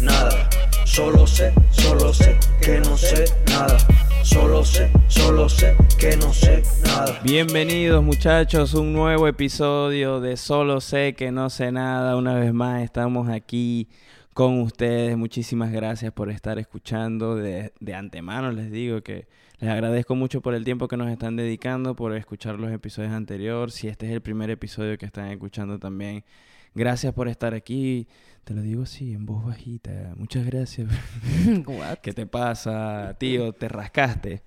nada. Solo sé, solo sé que no sé nada. Solo sé, solo sé que no sé nada. Bienvenidos muchachos, un nuevo episodio de Solo sé que no sé nada. Una vez más estamos aquí con ustedes. Muchísimas gracias por estar escuchando. De, de antemano les digo que les agradezco mucho por el tiempo que nos están dedicando, por escuchar los episodios anteriores. Si este es el primer episodio que están escuchando también, gracias por estar aquí. Te lo digo así, en voz bajita. Muchas gracias. What? ¿Qué te pasa, tío? ¿Te rascaste?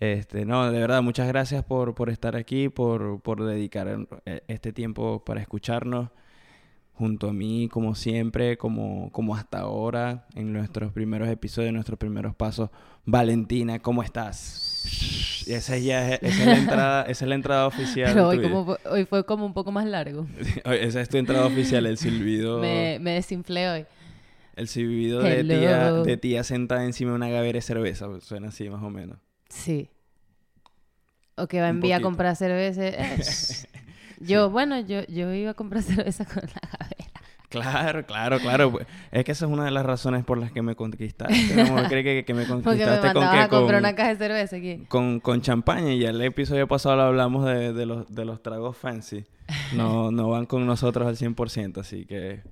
Este, no, de verdad, muchas gracias por, por estar aquí, por, por dedicar eh, este tiempo para escucharnos junto a mí, como siempre, como, como hasta ahora, en nuestros primeros episodios, nuestros primeros pasos. Valentina, ¿cómo estás? Y esa, ya es, esa es la entrada, esa es la entrada oficial. Pero hoy, como, fue- hoy fue como un poco más largo. esa es tu entrada oficial, el silbido. Me, me desinflé hoy. El silbido de tía, de tía sentada encima de una gavera de cerveza. Suena así, más o menos. Sí. O que va a Un enviar a comprar cerveza. Eh, Yo, bueno, yo, yo iba a comprar cerveza con la gavera. Claro, claro, claro. Es que esa es una de las razones por las que me conquistaste. ¿Cómo cree que, que me conquistaste con a comprar Con, una caja de cerveza aquí. con, con champaña. Y el episodio pasado lo hablamos de, de los, de los tragos fancy. No, no van con nosotros al 100%. Así que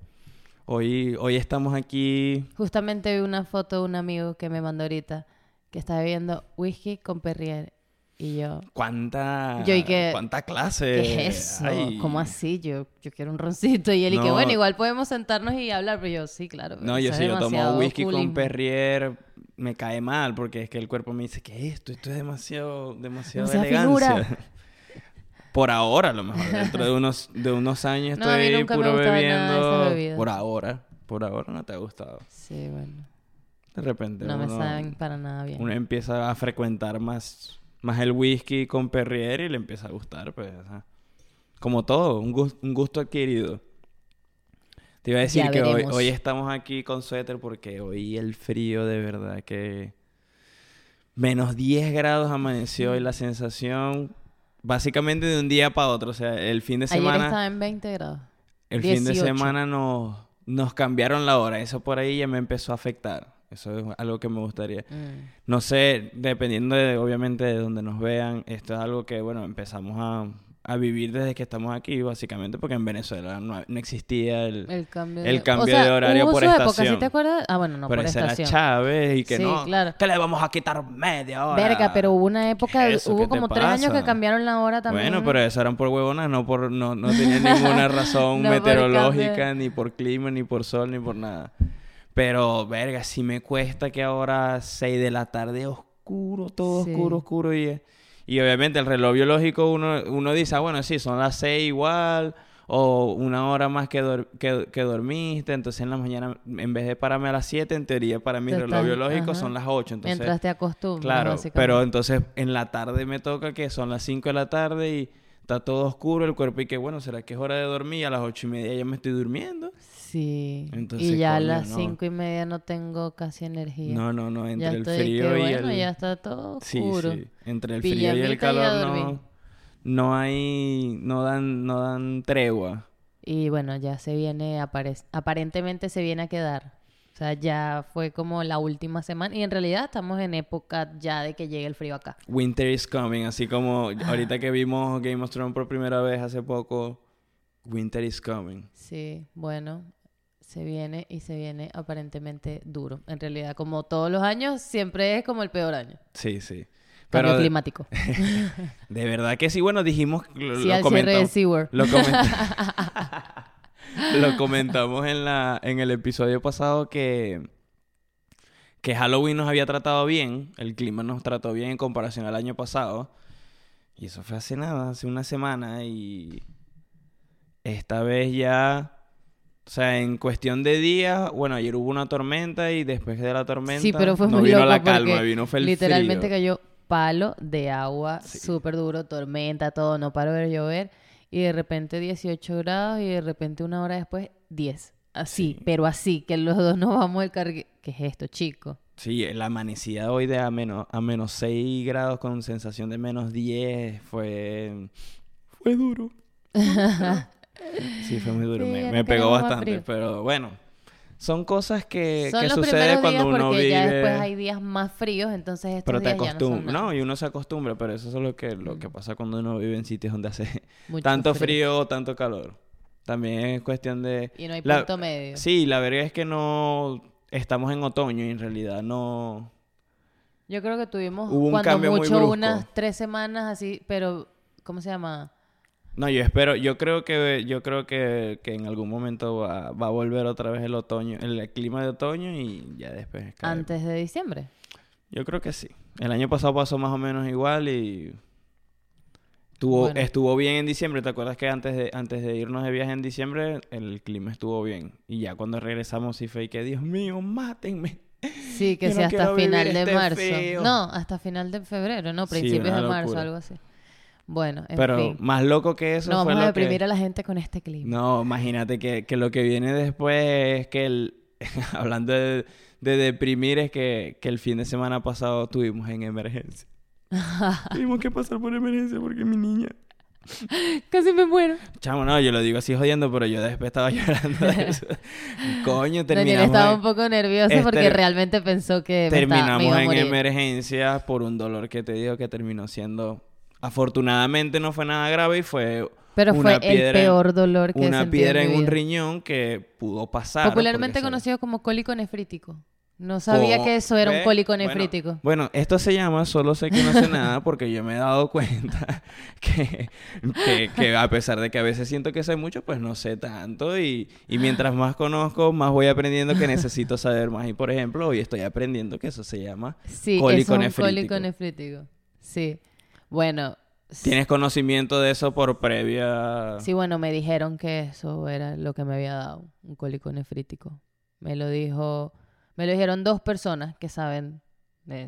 hoy, hoy estamos aquí. Justamente vi una foto de un amigo que me mandó ahorita que estaba bebiendo whisky con Perrier. Y yo, ¿Cuánta, Yo y que- cuánta clase? ¿qué es eso? ¿Cómo así? Yo, yo quiero un roncito. Y él, y que No. bueno, igual podemos sentarnos y hablar. Pero yo, sí, claro. No, yo es sí, yo tomo whisky con. Perrier, me cae mal porque es que el cuerpo me dice que esto, esto es demasiado, demasiado Demasiada elegancia. figura. Por ahora, a lo mejor. Dentro de unos, de unos años No, estoy me puro bebiendo. Por ahora, por ahora no te ha gustado. Sí, bueno. De repente No me uno, saben para nada bien. uno empieza a frecuentar más, más el whisky con Perrier y le empieza a gustar, pues. Como todo, un, gus- un gusto adquirido. Te iba a decir Ya que hoy, hoy estamos aquí con suéter porque hoy el frío de verdad que... Menos 10 grados amaneció y la sensación básicamente de un día para otro. O sea, el fin de Ayer semana... estaba en 20 grados. El fin de 18. semana nos, nos cambiaron la hora. Eso por ahí ya me empezó a afectar. Eso es algo que me gustaría. Mm. No sé, dependiendo de, obviamente de donde nos vean, esto es algo que, bueno, empezamos a, a vivir desde que estamos aquí, básicamente, porque en Venezuela no, no existía el... El cambio, El de... cambio o sea, de horario hubo por su época, estación. ¿sí te acuerdas? Ah, bueno, no, pero por ese era estación. Chávez y que Sí, no, claro. que le vamos a quitar media hora. Verga, pero hubo una época, hubo como tres años que cambiaron la hora también. Bueno, pero eso eran por huevonas, no por no, no tenía ninguna razón No meteorológica, ni por clima, ni por sol, ni por nada. Pero, verga, sí me cuesta que ahora 6 de la tarde oscuro, todo Sí. oscuro, oscuro. Y, y obviamente el reloj biológico uno, uno dice, ah, bueno, sí, son las 6 igual, o una hora más que, que, que dormiste. Entonces en la mañana, en vez de pararme a las 7, en teoría para mi reloj biológico ajá. son las 8. Entonces, Mientras te acostumbras, Claro, pero entonces en la tarde me toca que son las 5 de la tarde y está todo oscuro el cuerpo y que bueno, ¿será que es hora de dormir? A las ocho y media ya me estoy durmiendo. Sí. Entonces, y ya a las no. cinco y media no tengo casi energía. No, no, no, entre ya el frío que, y bueno, el... ya está todo oscuro. sí, entre el frío y el y calor no, no hay, no dan, no dan tregua. Y bueno, ya se viene, apare- aparentemente se viene a quedar. O sea, ya fue como la última semana. Y en realidad estamos en época ya de que llegue el frío acá. Winter is coming, así como ahorita que vimos Game of Thrones por primera vez hace poco, Winter is coming. Sí, bueno, se viene y se viene aparentemente duro. En realidad, como todos los años, siempre es como el peor año. Sí, sí. Pero climático. de verdad que sí, bueno, dijimos, lo, Sí, lo al cierre de comentamos. Lo, coment- Lo comentamos en, la, en el episodio pasado que, que Halloween nos había tratado bien, el clima nos trató bien en comparación al año pasado. Y eso fue hace nada, hace una semana. Y esta vez ya, o sea, en cuestión de días, bueno, ayer hubo una tormenta y después de la tormenta Sí, pero fue no muy vino loco la calma, vino fue el Literalmente frío. cayó palo de agua Sí. súper duro, tormenta, todo, no paró de llover. Y de repente 18 grados y de repente una hora después 10. Así, Sí. pero así, que los dos nos vamos del cargue. ¿Qué es esto, chico? Sí, la amanecida hoy de a menos, a menos 6 grados con sensación de menos 10 fue... Fue duro. Sí, fue muy duro. Sí, me pegó bastante. frío. Pero bueno, son cosas que, Son que primeros cuando días uno vive. ya después hay días más fríos, entonces estos pero te no acostumbras, no, y uno se acostumbra, pero eso es lo que, lo que Mm. pasa cuando uno vive en sitios donde hace Mucho tanto frío o tanto calor. También es cuestión de... Y no hay La- punto medio. Sí, la verdad es que no estamos en otoño y en realidad no... Yo creo que tuvimos Hubo un cuando cambio muy mucho brusco. unas tres semanas así, pero ¿cómo se llama? No, yo espero, yo creo que yo creo que, que en algún momento va, va a volver otra vez el otoño, el clima de otoño y ya después. Antes de diciembre. Yo creo que sí. El año pasado pasó más o menos igual y estuvo, Bueno. estuvo bien en diciembre. ¿Te acuerdas que antes de, antes de irnos de viaje en diciembre el clima estuvo bien? Y ya cuando regresamos sí fue que, Dios mío, mátenme. Sí, que Yo sea no hasta final de este marzo. No, hasta final de febrero, no, principios de marzo, algo así. Bueno, en Pero fin. más loco que eso No fue vamos a lo que... deprimir a la gente con este clima. No, imagínate que, que lo que viene después es que el... hablando de, de deprimir es que, que el fin de semana pasado tuvimos en emergencia. Tuvimos que pasar por emergencia porque mi niña... Casi me muero. Chamo, no, yo lo digo así jodiendo, pero yo después estaba llorando de eso. Coño, terminamos, estaba un poco nervioso Este- porque realmente pensó que me, estaba- me terminamos iba a en emergencia por un dolor que te digo que terminó siendo... Afortunadamente no fue nada grave y fue Pero una fue el piedra- peor dolor que una piedra en, un riñón que pudo pasar. Popularmente conocido como cólico nefrítico. No sabía que eso era un cólico nefrítico. Bueno, esto se llama Solo sé que no sé nada porque yo me he dado cuenta que, que, que a pesar de que a veces siento que sé mucho, pues no sé tanto y, y mientras más conozco, más voy aprendiendo que necesito saber más. Y por ejemplo, hoy estoy aprendiendo que eso se llama Sí, cólico eso es un nefrítico. cólico nefrítico. Sí. Bueno. ¿Tienes conocimiento de eso por previa...? Sí, bueno, me dijeron que eso era lo que me había dado, un cólico nefrítico. Me lo dijo, me lo dijeron dos personas que saben,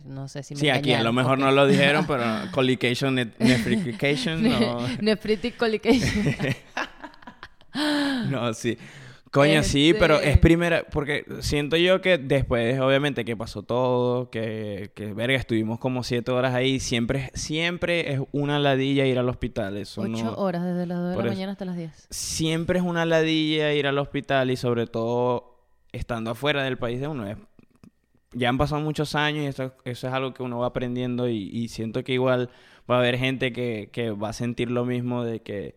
no sé si me Sí, aquí a lo mejor no lo dijeron, pero colication, ne- nephrication, no. Nephritic colication. No, sí. Coño, sí, pero es primera, porque siento yo que después, obviamente, que pasó todo, que, que verga, estuvimos como siete horas ahí, siempre, siempre es una ladilla ir al hospital, eso Ocho no- horas desde las 2 de por la eso. mañana hasta las 10. siempre es una ladilla ir al hospital y sobre todo estando afuera del país de uno. Es- ya han pasado muchos años y eso, eso es algo que uno va aprendiendo y, y siento que igual va a haber gente que, que va a sentir lo mismo de que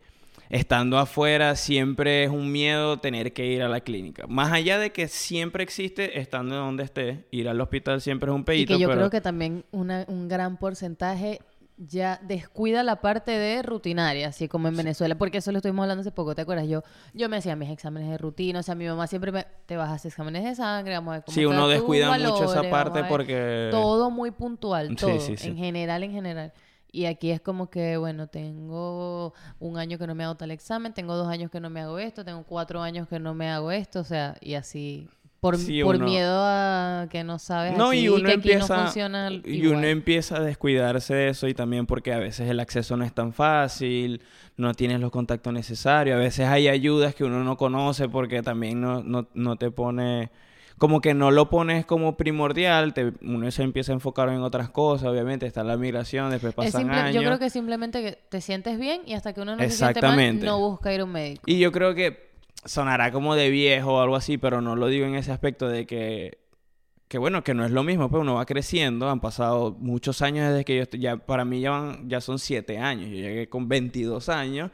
estando afuera siempre es un miedo tener que ir a la clínica. Más allá de que siempre existe, estando donde esté, ir al hospital siempre es un Y pedito, que yo pero creo que también una- un gran porcentaje ya descuida la parte de rutinaria, así como en Venezuela, porque eso lo estuvimos hablando hace poco, ¿te acuerdas? Yo yo me hacía mis exámenes de rutina, o sea, mi mamá siempre me, te vas a hacer exámenes de sangre, vamos a ver cómo sí, uno descuida mucho esa parte porque... todo muy puntual, todo, sí, sí. en general, en general. Y aquí es como que, bueno, tengo un año que no me hago tal examen, tengo dos años que no me hago esto, tengo cuatro años que no me hago esto, o sea, y así, por, Sí, por uno- miedo a que no sabes No, así, y uno que aquí empieza no funciona y uno empieza a descuidarse de eso y también porque a veces el acceso no es tan fácil, no tienes los contactos necesarios, a veces hay ayudas que uno no conoce porque también no, no, no te pone, como que no lo pones como primordial, te- uno se empieza a enfocar en otras cosas, obviamente está la migración, después Es pasan simple- años. yo creo que simplemente que te sientes bien y hasta que uno no se siente mal, no busca ir a un médico. Y yo creo que sonará como de viejo o algo así, pero no lo digo en ese aspecto de que, que bueno, que no es lo mismo, pues uno va creciendo, han pasado muchos años desde que yo estoy, ya para mí ya, van- ya son siete años, yo llegué con 22 años.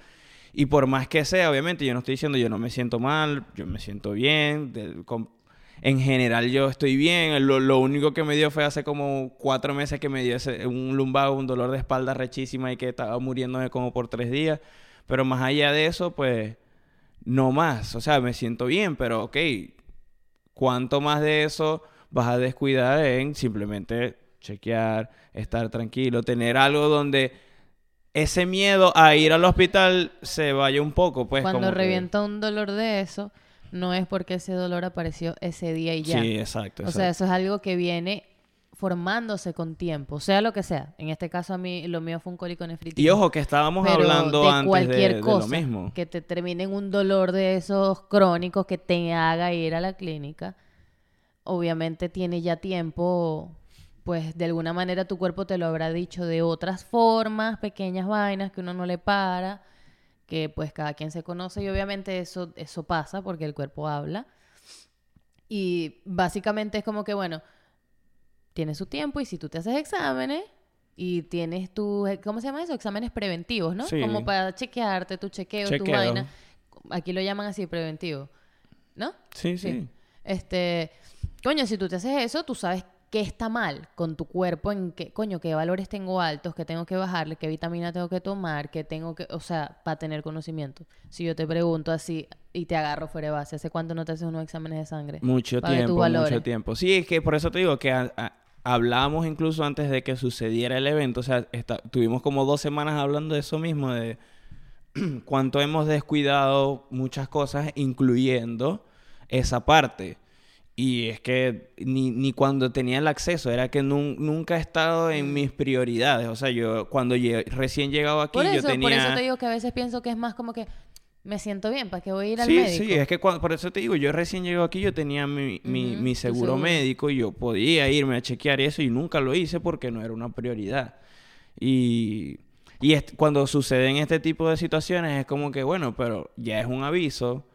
Y por más que sea, obviamente, yo no estoy diciendo yo no me siento mal, yo me siento bien, del- con- en general yo estoy bien, lo, lo único que me dio fue hace como cuatro meses que me dio ese- un lumbago, un dolor de espalda rechísima y que estaba muriéndome como por tres días, pero más allá de eso, pues no más, o sea, me siento bien, pero ok, ¿cuánto más de eso vas a descuidar en simplemente chequear, estar tranquilo, tener algo donde ese miedo a ir al hospital se vaya un poco, pues Cuando como que- revienta un dolor de eso, no es porque ese dolor apareció ese día y ya. Sí, exacto. O sea, eso es algo que viene formándose con tiempo, sea lo que sea. En este caso a mí lo mío fue un cólico nefrítico. Y ojo, que estábamos hablando de antes de, cualquier de cosa lo mismo. que te termine en un dolor de esos crónicos que te haga ir a la clínica, obviamente tiene ya tiempo, pues de alguna manera tu cuerpo te lo habrá dicho de otras formas, pequeñas vainas que uno no le para, que pues cada quien se conoce y obviamente eso, eso pasa porque el cuerpo habla. Y básicamente es como que, bueno, tienes su tiempo y si tú te haces exámenes y tienes tus, ¿cómo se llama eso? Exámenes preventivos, ¿no? Sí. Como para chequearte tu chequeo, tu Chequeo. vaina. Aquí lo llaman así, preventivo. ¿No? Sí, sí. Este, coño, si tú te haces eso, tú sabes qué está mal con tu cuerpo, en qué, coño, qué valores tengo altos, qué tengo que bajarle, qué vitamina tengo que tomar, qué tengo que, o sea, para tener conocimiento. Si yo te pregunto así y te agarro fuera de base, ¿hace cuánto no te haces unos exámenes de sangre? Mucho tiempo, mucho tiempo. Sí, es que por eso te digo que a- a- hablamos incluso antes de que sucediera el evento. O sea, tuvimos como dos semanas hablando de eso mismo, de cuánto hemos descuidado muchas cosas, incluyendo esa parte. Y es que ni, ni cuando tenía el acceso, era que nun- nunca he estado en mis prioridades. O sea, yo cuando recién llegado aquí, Por yo tenía... por eso te digo que a veces pienso que es más como que me siento bien, ¿para qué voy a ir al Sí, médico? sí, es que cuando- por eso te digo, yo recién llego aquí, yo tenía mi, mi, seguro, seguro. médico y yo podía irme a chequear eso y nunca lo hice porque no era una prioridad. Y, y cuando suceden este tipo de situaciones es como que, bueno, pero ya es un aviso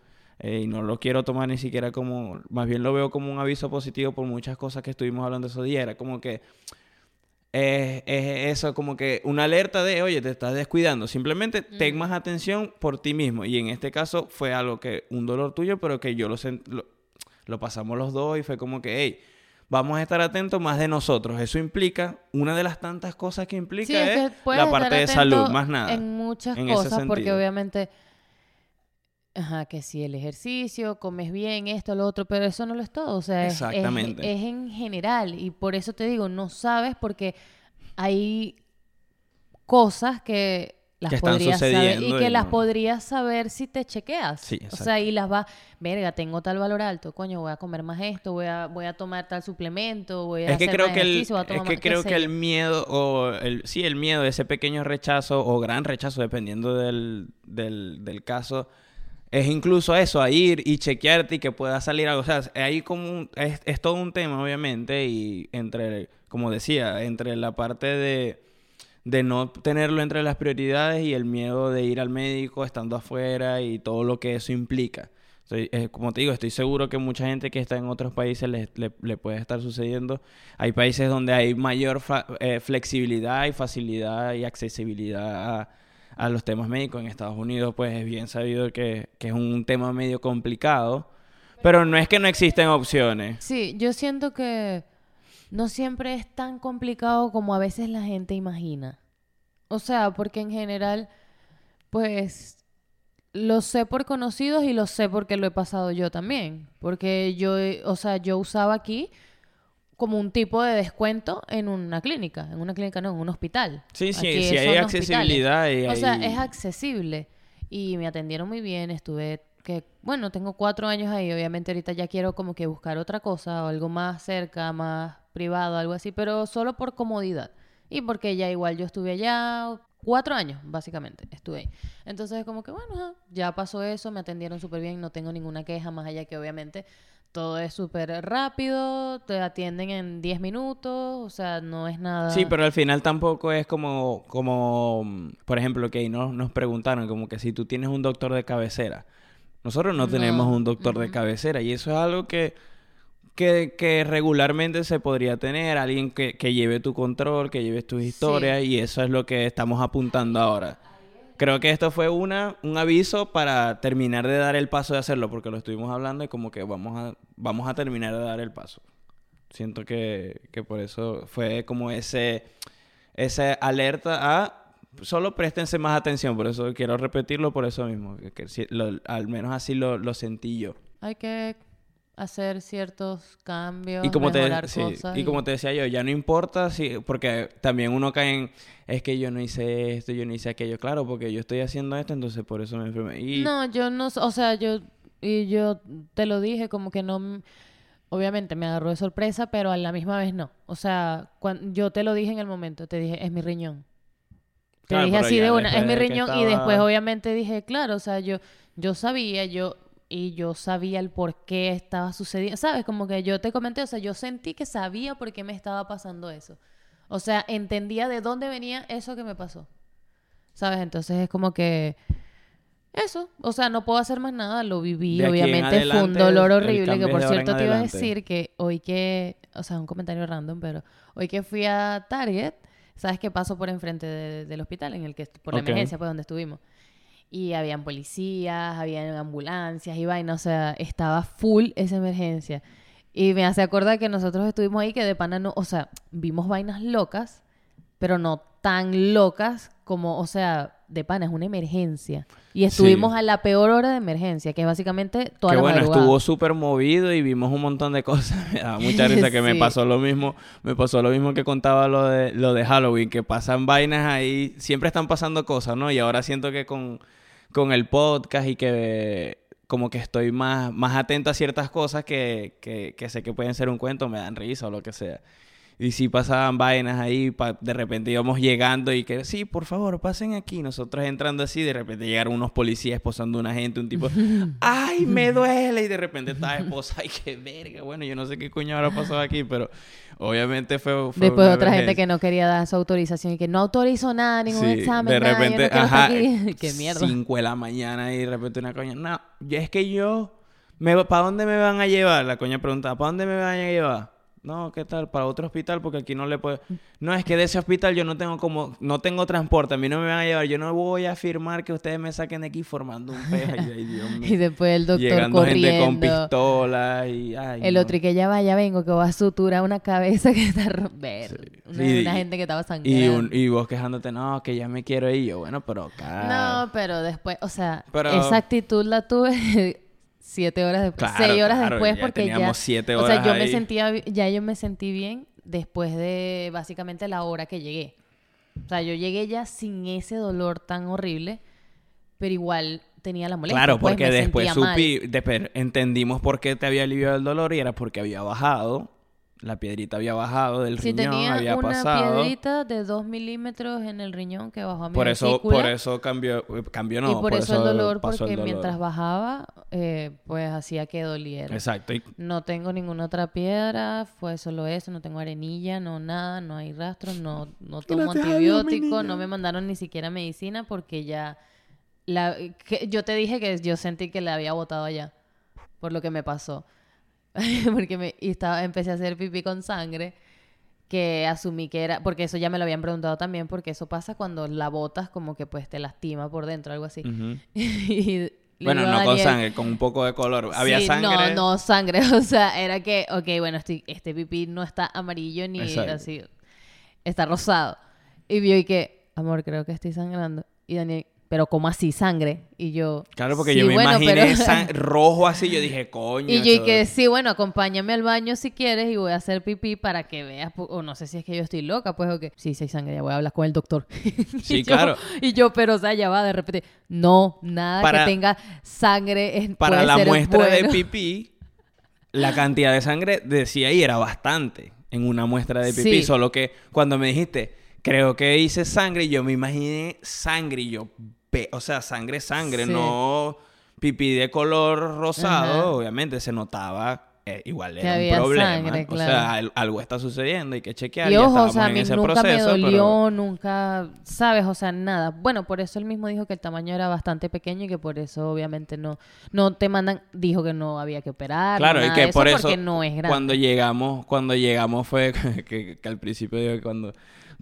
eh, y no lo quiero tomar ni siquiera como, más bien lo veo como un aviso positivo por muchas cosas que estuvimos hablando esos días. Era como que es, es eso como que una alerta de, oye, te estás descuidando. Simplemente ten más atención por ti mismo. Y en este caso fue algo que, un dolor tuyo, pero que yo lo, lo, lo pasamos los dos y fue como que, hey, vamos a estar atentos más de nosotros. Eso implica, una de las tantas cosas que implica Sí, es es, que puedes la parte de salud, más nada. En muchas en cosas, porque obviamente, ajá, que si el ejercicio, comes bien, esto, lo otro, pero eso no lo es todo. O sea, es- es- Exactamente. Es, en general. Y por eso te digo, no sabes porque hay cosas que las Que están podrías saber y que y las no- podrías saber si te chequeas. Sí, o sea, y las vas, verga, tengo tal valor alto, coño, voy a comer más esto, voy a, voy a tomar tal suplemento, voy a Es que hacer creo más que el, ejercicio, voy a es que más- creo que el miedo o el sí el miedo ese pequeño rechazo o gran rechazo dependiendo del, del, del caso es incluso eso a ir y chequearte y que pueda salir algo o sea ahí como un- es, es todo un tema obviamente y entre como decía entre la parte de de no tenerlo entre las prioridades y el miedo de ir al médico estando afuera y todo lo que eso implica. Estoy- eh, como te digo, estoy seguro que mucha gente que está en otros países le, le- puede estar sucediendo. Hay países donde hay mayor eh, flexibilidad y facilidad y accesibilidad a, a los temas médicos. En Estados Unidos, pues es bien sabido que, que es un tema medio complicado. Pero no es que no existen opciones. Sí, yo siento que no siempre es tan complicado como a veces la gente imagina. O sea, porque en general, pues, lo sé por conocidos y lo sé porque lo he pasado yo también. Porque yo, o sea, yo usaba aquí como un tipo de descuento en una clínica. En una clínica no, en un hospital. Sí, sí, Aquí si hay accesibilidad y o sea, hay- es accesible. Y me atendieron muy bien, estuve que, bueno, tengo cuatro años ahí, obviamente ahorita ya quiero como que buscar otra cosa o algo más cerca, más privado, algo así, pero solo por comodidad. Y porque ya igual yo estuve allá cuatro años, básicamente, estuve ahí. Entonces como que, bueno, ya pasó eso, me atendieron súper bien, no tengo ninguna queja, más allá que obviamente todo es súper rápido, te atienden en 10 minutos, o sea, no es nada... Sí, pero al final tampoco es como, como mm, por ejemplo, que ahí nos, nos preguntaron, como que si tú tienes un doctor de cabecera. Nosotros no, No, tenemos un doctor de cabecera y eso es algo que, que, que regularmente se podría tener, alguien que, que lleve tu control, que lleve tus historias y eso es lo que estamos apuntando ahora. Creo que esto fue una, un aviso para terminar de dar el paso de hacerlo, porque lo estuvimos hablando y como que vamos a, vamos a terminar de dar el paso. Siento que, que por eso fue como ese, ese alerta a solo préstense más atención, por eso quiero repetirlo por eso mismo, que, al menos así lo, lo sentí yo. Hay que hacer ciertos cambios, Y como, te, mejorar sí, cosas. y como te decía yo, ya no importa si, porque también uno cae en, es que yo no hice esto, yo no hice aquello, claro, porque yo estoy haciendo esto, entonces por eso me enfermé. Y, No, yo no, o sea, yo y yo te lo dije como que no obviamente me agarró de sorpresa, pero a la misma vez no. O sea, cuan- yo te lo dije en el momento, te dije, es mi riñón. Te Claro, dije así de una, es mi riñón y después obviamente dije, claro, o sea, yo yo sabía, yo y yo sabía el por qué estaba sucediendo, ¿sabes? Como que yo te comenté, o sea, yo sentí que sabía por qué me estaba pasando eso. O sea, entendía de dónde venía eso que me pasó. ¿Sabes? Entonces es como que Eso, o sea, no puedo hacer más nada, lo viví, obviamente fue un dolor horrible, que por cierto te iba a decir que hoy que, o sea, un comentario random, pero hoy que fui a Target, ¿sabes qué paso por enfrente de- del hospital en el que, por la emergencia, pues donde estuvimos? Y habían policías, habían ambulancias y vaina, o sea, estaba full esa emergencia. Y me hace acordar que nosotros estuvimos ahí que de pana no, o sea, vimos vainas locas, pero no tan locas como, o sea, de pana, es una emergencia. Y estuvimos Sí. a la peor hora de emergencia, que es básicamente toda que la bueno, madrugada. estuvo súper movido y vimos un montón de cosas. Me daba mucha risa que me pasó lo mismo. Me pasó lo mismo que contaba lo de, lo de Halloween, que pasan vainas ahí. Siempre están pasando cosas, ¿no? Y ahora siento que con, con el podcast y que como que estoy más, más atento a ciertas cosas que, que, que sé que pueden ser un cuento, me dan risa o lo que sea. Y si pasaban vainas ahí, pa- de repente íbamos llegando y que, sí, por favor, pasen aquí. Nosotros entrando así, de repente llegaron unos policías esposando a una gente, un tipo, ¡ay, me duele! Y de repente estaba esposa, ¡ay, qué verga! Bueno, yo no sé qué coño habrá pasado aquí, pero obviamente fue. fue Después otra gente que no quería dar su autorización y que no autorizo nada, ningún Sí, examen, de nada, yo no repente, ajá. Qué mierda. 5 de la mañana y de repente una coña, no, es que yo, me, ¿para dónde me van a llevar? La coña preguntaba, ¿para dónde me van a llevar? No, ¿qué tal? Para otro hospital porque aquí no le puedo... No, es que de ese hospital yo no tengo como... No tengo transporte, a mí no me van a llevar. Yo no voy a afirmar que ustedes me saquen de aquí formando un pez. Ay, ay, Dios mío. Y después el doctor Llegando gente con corriendo. pistolas y... Ay, El no. otro y que ya vaya, vengo, que va a suturar una cabeza que está ro- ver, Una, Sí, una y- gente que estaba Y, sangrando. un- y vos quejándote, no, que ya me quiero ir. Yo, bueno, pero acá... No, pero después, o sea, Pero- esa actitud la tuve siete horas después, Claro, seis horas claro, después, ya porque ya, siete o sea, horas yo me sentía, ya yo me sentí bien después de básicamente la hora que llegué. O sea, yo llegué ya sin ese dolor tan horrible, pero igual tenía la molestia. Claro, pues, porque después supi, después entendimos por qué te había aliviado el dolor y era porque había bajado, la piedrita había bajado del Si riñón, tenía había una pasado. piedrita de dos milímetros en el riñón que bajó a mi Por eso, vesícula. por eso cambió, eh, cambió no, y por, eso, el dolor, porque el dolor. mientras bajaba, eh, pues hacía que doliera. Exacto. y- No tengo ninguna otra piedra, fue solo eso, no tengo arenilla, no nada, no hay rastro, no, no tomo Dios, antibiótico, no me mandaron ni siquiera medicina porque ya... La, que, yo te dije que yo sentí que la había botado allá, por lo que me pasó. porque me, y estaba, empecé a hacer pipí con sangre, que asumí que era, porque eso ya me lo habían preguntado también, porque eso pasa cuando la botas como que pues te lastima por dentro, algo así. Y Bueno, no con sangre, con un poco de color. Había Sí, sangre. No, no sangre. O sea, era que, ok, bueno, estoy, este pipí no está amarillo ni Exacto. así. Está rosado. Y vio y que, amor, creo que estoy sangrando. Y Daniel, pero ¿cómo así sangre? Y yo. Claro, porque "Sí, yo me bueno, imaginé pero-" san- rojo así, yo dije, coño. Y yo y que sí, bueno, acompáñame al baño si quieres y voy a hacer pipí para que veas, o no sé si es que yo estoy loca, pues o que sí, sí hay sangre, ya voy a hablar con el doctor. Sí, Y yo- claro. Y yo, pero o sea, ya va, de repente, no, nada Para- que tenga sangre es, Para la muestra de pipí, la cantidad de sangre decía ahí era bastante en una muestra de pipí. Sí. Solo que cuando me dijiste, creo que hice sangre, yo me imaginé sangre y yo, o sea, sangre, sangre, Sí. no pipí de color rosado. Ajá. Obviamente se notaba. eh, igual Que era un problema. sangre, O sea, al- algo está sucediendo, hay que chequear. Y ojo, o sea, a mí nunca proceso, me dolió, pero- nunca, ¿sabes? O sea, nada. Bueno, por eso él mismo dijo que el tamaño era bastante pequeño y que por eso obviamente no no te mandan, dijo que no había que operar, Claro, y que de por eso no es grande. cuando llegamos, cuando llegamos fue que, que al principio digo que cuando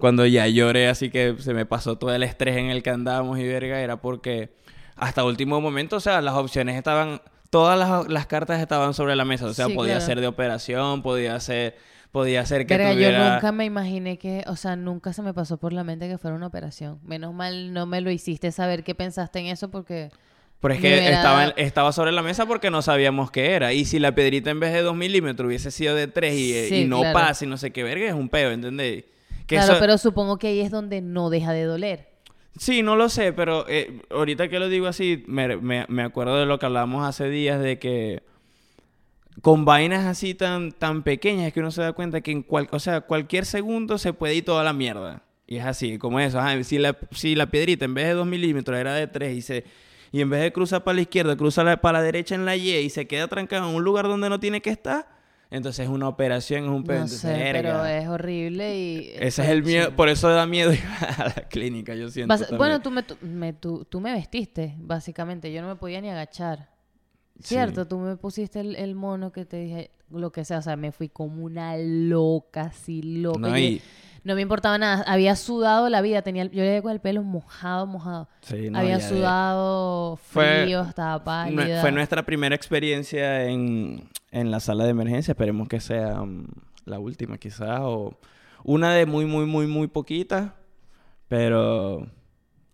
cuando ya lloré así que se me pasó todo el estrés en el que andábamos y verga era porque hasta último momento, o sea, las opciones estaban todas las, las cartas estaban sobre la mesa, o sea, Sí, podía claro. ser de operación, podía ser podía ser que tuviera yo nunca me imaginé que, o sea, nunca se me pasó por la mente que fuera una operación. Menos mal no me lo hiciste saber qué pensaste en eso porque Pero es que estaba, estaba sobre la mesa porque no sabíamos qué era. Y si la piedrita en vez de 2 milímetros hubiese sido de 3 y, Sí, y no claro. pasa y no sé qué verga, es un peo, ¿entendés? Que Claro, eso- pero supongo que ahí es donde no deja de doler. Sí, no lo sé, pero eh, ahorita que lo digo así, me, me- me acuerdo de lo que hablábamos hace días de que con vainas así tan, tan pequeñas es que uno se da cuenta que en cual, o sea, cualquier segundo se puede ir toda la mierda. Y es así, como eso. Ajá, si, la, si la piedrita en vez de 2 milímetros era de 3 y, se, y en vez de cruzar para la izquierda, cruza la- para la derecha en la Y y se queda trancada en un lugar donde no tiene que estar, Entonces es una operación, es un pedo. No sé, pero es horrible y... Ese es el miedo, por eso da miedo ir a la clínica, yo siento. Bas- también. bueno, tú me, tú, me- tú- tú me vestiste, básicamente. Yo no me podía ni agachar. Sí. Cierto, tú me pusiste el, el mono que te dije, lo que sea. O sea, me fui como una loca, así loca. No, y- no me importaba nada. Había sudado la vida. Tenía, el- yo llegué con el pelo mojado, mojado. Sí, no, Había sudado Fue- frío, estaba pálida. Fue nuestra primera experiencia en, en la sala de emergencia. Esperemos que sea mm, la última, quizás. O una de muy, muy, muy, muy poquitas. Pero,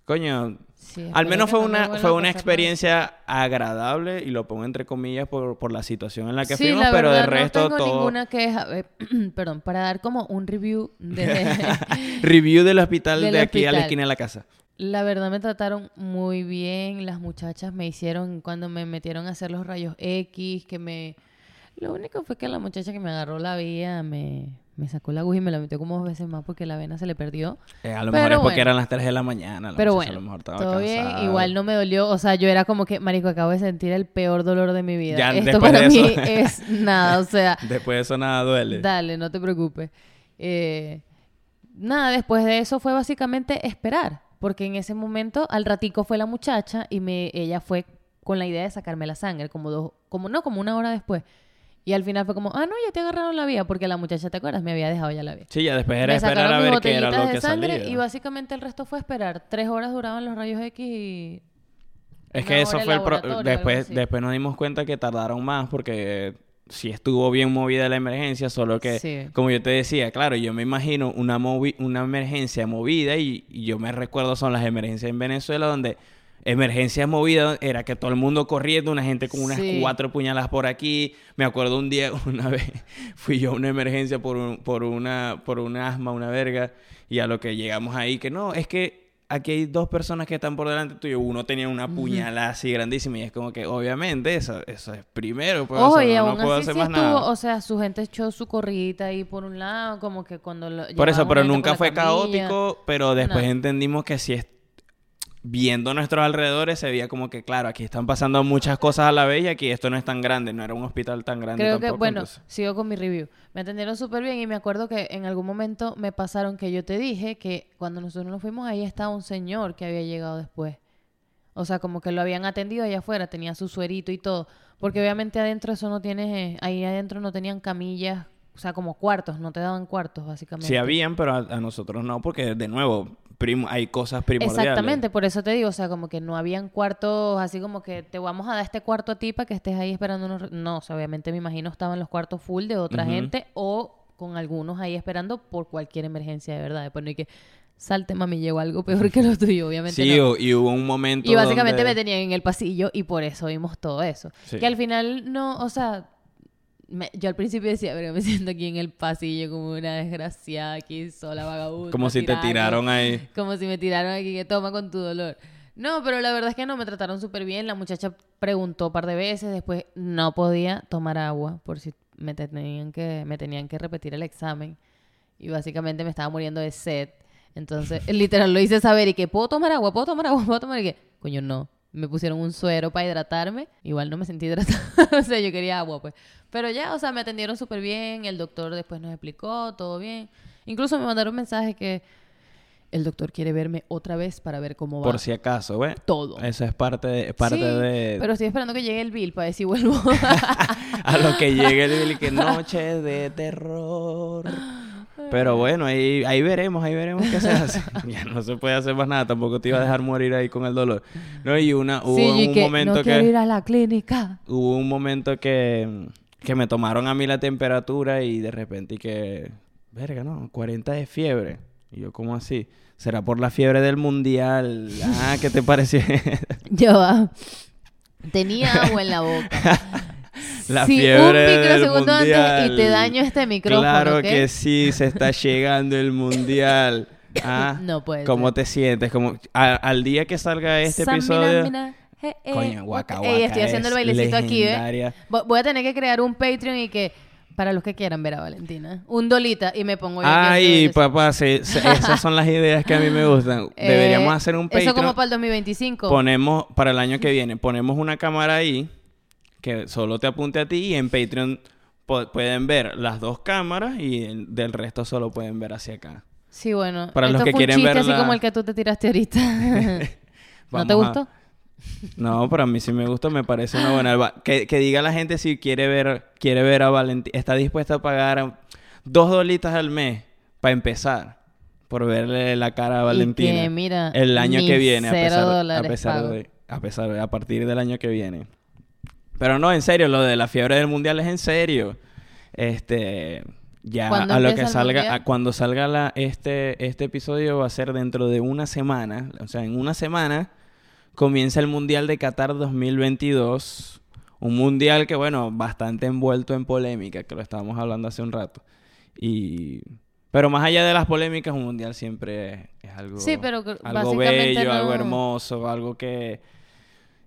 coño, Sí, al menos fue no me una, fue una nada. experiencia agradable. Y lo pongo entre comillas por, por la situación en la que sí, fuimos. la pero de resto, no tengo todo. ninguna queja. eh, perdón, para dar como un review de... Review del hospital Del de aquí a la esquina de la casa. La verdad me trataron muy bien. Las muchachas me hicieron cuando me metieron a hacer los rayos X, que me... Lo único fue que la muchacha que me agarró la vía me, me sacó la aguja y me la metió como dos veces más porque la vena se le perdió. Eh, a lo Pero mejor es porque eran las 3 de la mañana. la Pero bueno, a lo mejor estaba todo bien. Igual no me dolió. O sea, yo era como que, marico, acabo de sentir el peor dolor de mi vida. Ya, Esto para de mí eso. es nada. O sea, Después de eso nada duele. Dale, no te preocupes. Eh, nada, después de eso fue básicamente esperar, porque en ese momento al ratico fue la muchacha y me, ella fue con la idea de sacarme la sangre, como dos, como no, como una hora después. Y al final fue como, ah, no, ya te agarraron la vía, porque la muchacha, ¿te acuerdas? Me había dejado ya la vía. Sí, ya después era me esperar a ver qué era lo de que sangre salía. y básicamente el resto fue esperar. Tres horas duraban los rayos X y... Es que eso fue el pro- después después nos dimos cuenta que tardaron más porque sí estuvo bien movida la emergencia, solo que Sí. como yo te decía, claro, yo me imagino una movi- una emergencia movida y, y yo me recuerdo son las emergencias en Venezuela donde emergencias movidas era que todo el mundo corriendo, una gente con unas Sí. cuatro puñalas por aquí. Me acuerdo un día, una vez, fui yo a una emergencia por, un- por, una, por un asma, una verga, y a lo que llegamos ahí, que no, es que aquí hay dos personas que están por delante tuyo, uno tenía una puñalada así grandísima, y es como que obviamente eso, eso es primero, pues, o sea, no, no aún puedo así hacer sí más estuvo, nada. o sea, su gente echó su corridita ahí por un lado, como que cuando lo Por eso, pero nunca fue camilla. caótico, pero después No. entendimos que si es viendo nuestros alrededores se veía como que claro, aquí están pasando muchas cosas a la vez y aquí esto no es tan grande, no era un hospital tan grande Creo que, bueno, entonces- sigo con mi review. Me atendieron súper bien y me acuerdo que en algún momento me pasaron que yo te dije que cuando nosotros nos fuimos ahí estaba un señor que había llegado después. O sea, como que lo habían atendido allá afuera, tenía su suerito y todo. Porque obviamente adentro eso no tienes, ahí adentro no tenían camillas, o sea, como cuartos, no te daban cuartos, básicamente. Sí habían, pero a, a nosotros no, porque de nuevo, prim- hay cosas primordiales. Exactamente, por eso te digo, o sea, como que no habían cuartos así como que te vamos a dar este cuarto a ti para que estés ahí esperando unos... No, o sea, obviamente me imagino estaban los cuartos full de otra gente o con algunos ahí esperando por cualquier emergencia de verdad. Después no hay que salte mami, llegó algo peor que lo tuyo, obviamente Sí, no. y hubo un momento Y básicamente donde- me tenían en el pasillo y por eso vimos todo eso. Sí. Que al final no, o sea, me- yo al principio decía, pero me siento aquí en el pasillo como una desgraciada aquí sola vagabunda. Como si te tirando". tiraron ahí. Como si me tiraron aquí que toma con tu dolor. No, pero la verdad es que no, me trataron súper bien. La muchacha preguntó un par de veces, después no podía tomar agua por si me tenían que, me tenían que repetir el examen. Y básicamente me estaba muriendo de sed. Entonces, literal, lo hice saber y que puedo tomar agua, puedo tomar agua, puedo tomar y que, coño, no. Me pusieron un suero para hidratarme. Igual no me sentí hidratada. o sea, yo quería agua, pues. Pero ya, o sea, me atendieron súper bien. El doctor después nos explicó, todo bien. Incluso me mandaron un mensaje que el doctor quiere verme otra vez para ver cómo va Por si acaso, ¿ves? todo. Eso es parte de... Parte Sí, de... Pero estoy esperando que llegue el bill para ver si vuelvo. a lo que llegue el Billy, que noche de terror. Pero bueno, ahí, ahí veremos, ahí veremos qué se hace. ya no se puede hacer más nada, tampoco te iba a dejar morir ahí con el dolor. No, y una, hubo sí, y un que momento no quiero que... ir a la clínica. Hubo un momento que, que me tomaron a mí la temperatura y de repente y que... Verga, no, 40 de fiebre. Y yo, ¿cómo así? ¿Será por la fiebre del mundial? Ah, ¿qué te pareció? Yo ah, tenía agua en la boca. La si fiebre un del microsegundo antes y te daño este micrófono, Claro que sí, se está llegando el mundial. Ah, No puede ¿Cómo ser. te sientes? Como al día que salga este episodio. mina, eh, eh, Coño, Waka estoy haciendo el bailecito aquí. ¿eh? Vo- Voy a tener que crear un Patreon y que para los que quieran ver a Valentina, un dolita y me pongo yo Ay, papá, sí, sí, esas son las ideas que a mí me gustan. Eh, Deberíamos hacer un Patreon. Eso como para el 2025. Ponemos, para el año que viene, ponemos una cámara ahí que solo te apunte a ti y en Patreon pueden ver las dos cámaras y el- del resto solo pueden ver hacia acá. Sí, bueno. Para los que fue quieren un chiste ver así como el que tú te tiraste ahorita. ¿No te a- gustó? No, pero a mí sí me gusta, me parece una buena. Que, que diga la gente si quiere ver, quiere ver a Valentín, está dispuesta a pagar dos dolitas al mes para empezar, por verle la cara a Valentina. Y que, mira, el año que viene, a pesar, a de, a pesar de, a partir del año que viene. Pero no, en serio, lo de la fiebre del mundial es en serio. Este, ya ¿Cuándo a lo que salga, a- cuando salga la, este, este episodio va a ser dentro de una semana, o sea, en una semana comienza el mundial de Qatar 2022. Un mundial que, bueno, bastante envuelto en polémica, que lo estábamos hablando hace un rato. Y... Pero más allá de las polémicas, un mundial siempre es, algo, Sí, pero que algo bello, algo hermoso, algo que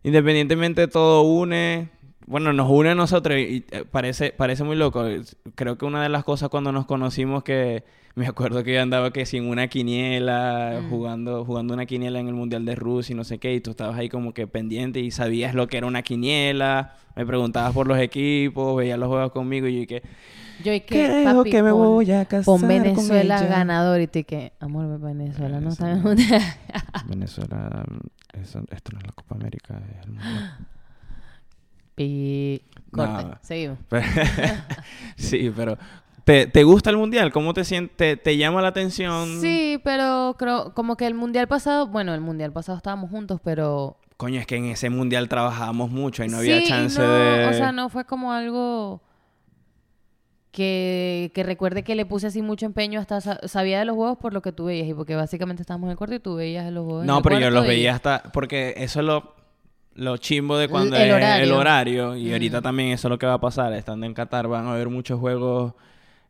independientemente todo une. Bueno, nos une a nosotros y eh, parece, parece muy loco. Creo que una de las cosas cuando nos conocimos que me acuerdo que yo andaba que sin una quiniela, Mm. jugando, jugando una quiniela en el Mundial de Rusia y no sé qué, y tú estabas ahí como que pendiente y sabías lo que era una quiniela, me preguntabas por los equipos, veías los juegos conmigo y yo y que Yo y que, creo papi, que me pon- voy a casar con Venezuela ella. ganador y tú que, amor, Venezuela no está en el Venezuela. mundial. Venezuela, eso- esto no es la Copa América, es el Mundial. Y corte, No. seguimos. Sí, pero ¿te, te gusta el mundial? ¿Cómo te sientes? ¿Te, te llama la atención? Sí, pero creo como que el mundial pasado, bueno, el mundial pasado estábamos juntos, pero Coño, es que en ese mundial trabajábamos mucho y no había chance no, de. O sea, no fue como algo que, que recuerde que le puse así mucho empeño hasta sa- sabía de los juegos por lo que tú veías y porque básicamente estábamos en el cuarto y tú veías los juegos. en No, el pero yo los y- veía hasta. Porque eso es lo, lo chimbo de cuando El horario. el horario. Y ahorita también eso es lo que va a pasar. Estando en Qatar van a haber muchos juegos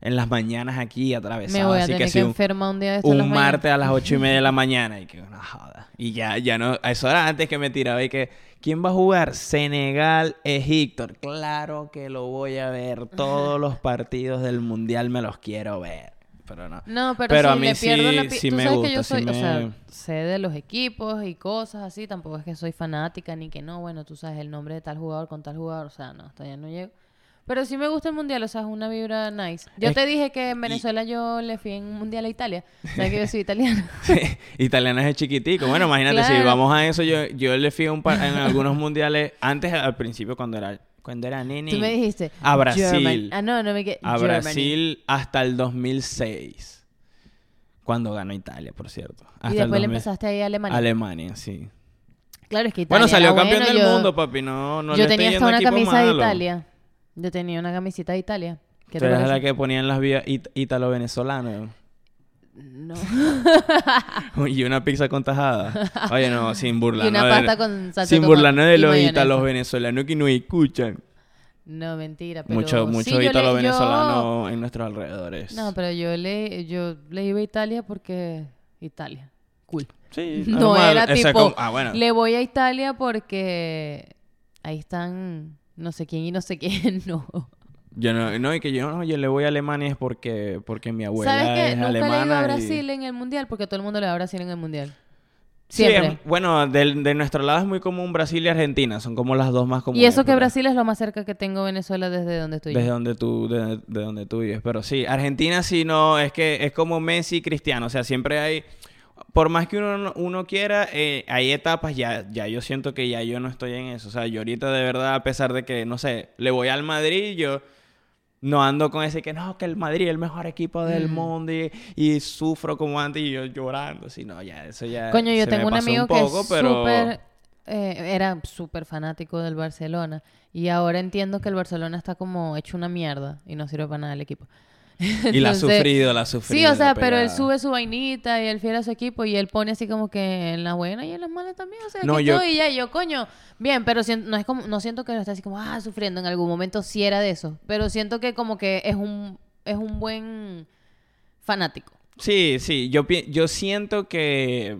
en las mañanas aquí atravesados. Me voy a así tener que que, si un, día de un mañanas. martes a las ocho y media de la mañana. Y que una joda. Y ya, ya no. Eso era antes que me tiraba. Y que. ¿Quién va a jugar? Senegal, Egipto. Claro que lo voy a ver. Todos los partidos del mundial me los quiero ver. Pero no. No, pero, Pero si a mí le pierdo sí- la sí Tú me sabes gusta, que yo sí soy, o sea, me- sé de los equipos y cosas así, tampoco es que soy fanática ni que no, bueno, tú sabes el nombre de tal jugador con tal jugador, o sea, no, allá no llego. Pero sí me gusta el mundial, o sea, es una vibra nice. Yo Es- te dije que en Venezuela yo le fui en un mundial a Italia. ¿Sabes que yo soy italiana? Italiana es chiquitico. Bueno, imagínate, si Claro. vamos a eso, yo, yo le fui un par- en algunos mundiales, antes al principio cuando era, cuando era nene. Tú me dijiste. A Brasil. German- Ah, no, no me quedé. a Brasil hasta el 2006. Cuando ganó Italia, por cierto. Hasta Y el después le 2000. empezaste ahí a Alemania. Alemania, sí. Claro, es que Italia bueno, salió campeón del yo- mundo, papi. No, no yo le tenía hasta una camisa de. Italia. Yo tenía una camisita de Italia. ¿Qué Tú te eres la que ponían las vías it- ítalo-venezolano. No. y una pizza con tajada. Oye, no, sin y burlarnos. una de- pasta con salsa sin burlarnos de y los ítalos venezolanos que nos escuchan. No, mentira, pero... Mucho, sí, mucho le- ítalo yo- venezolano en nuestros alrededores. No, pero yo le, yo le iba a Italia porque... Italia. Cool. Sí, No normal. era tipo... ah, bueno. Le voy a Italia porque... Ahí están no sé quién y no sé quién, no. Yo no, no, y que yo no, yo le voy a Alemania es porque, porque mi abuela ¿Sabes qué? es Nunca le he ido alemana. a y- Brasil en el Mundial porque todo el mundo le va a Brasil en el Mundial. Sí, Siempre. em, bueno, del- de, nuestro lado es muy común Brasil y Argentina. Son como las dos más comunes. y eso que Brasil es lo más cerca que tengo a Venezuela desde donde estoy Desde yo. donde tú, de, de donde tú vives. Pero sí, Argentina sí no, es que es como Messi y Cristiano. O sea, siempre hay. Por más que uno, no- uno quiera, eh, hay etapas, ya, ya yo siento que ya yo no estoy en eso. O sea, yo ahorita de verdad, a pesar de que, no sé, le voy al Madrid, yo no ando con ese que no, que el Madrid es el mejor equipo del Mm. mundo y, y sufro como antes y yo llorando. Sí, no, ya, eso ya. Coño, yo se me tengo un pasó amigo poco, que pero- súper... eh, era súper fanático del Barcelona. Y ahora entiendo que el Barcelona está como hecho una mierda y no sirve para nada el equipo. Y la ha sufrido, la ha sufrido. Sí, o sea, pero él sube su vainita y él fiel a su equipo y él pone así como que en la buena y en las malas también. O sea, No, yo- estoy y ya, yo, coño, bien, pero sien- no es como, no siento que lo esté así como, ah, sufriendo en algún momento, sí era de eso. Pero siento que como que es un, es un buen fanático. Sí, sí, yo, yo siento que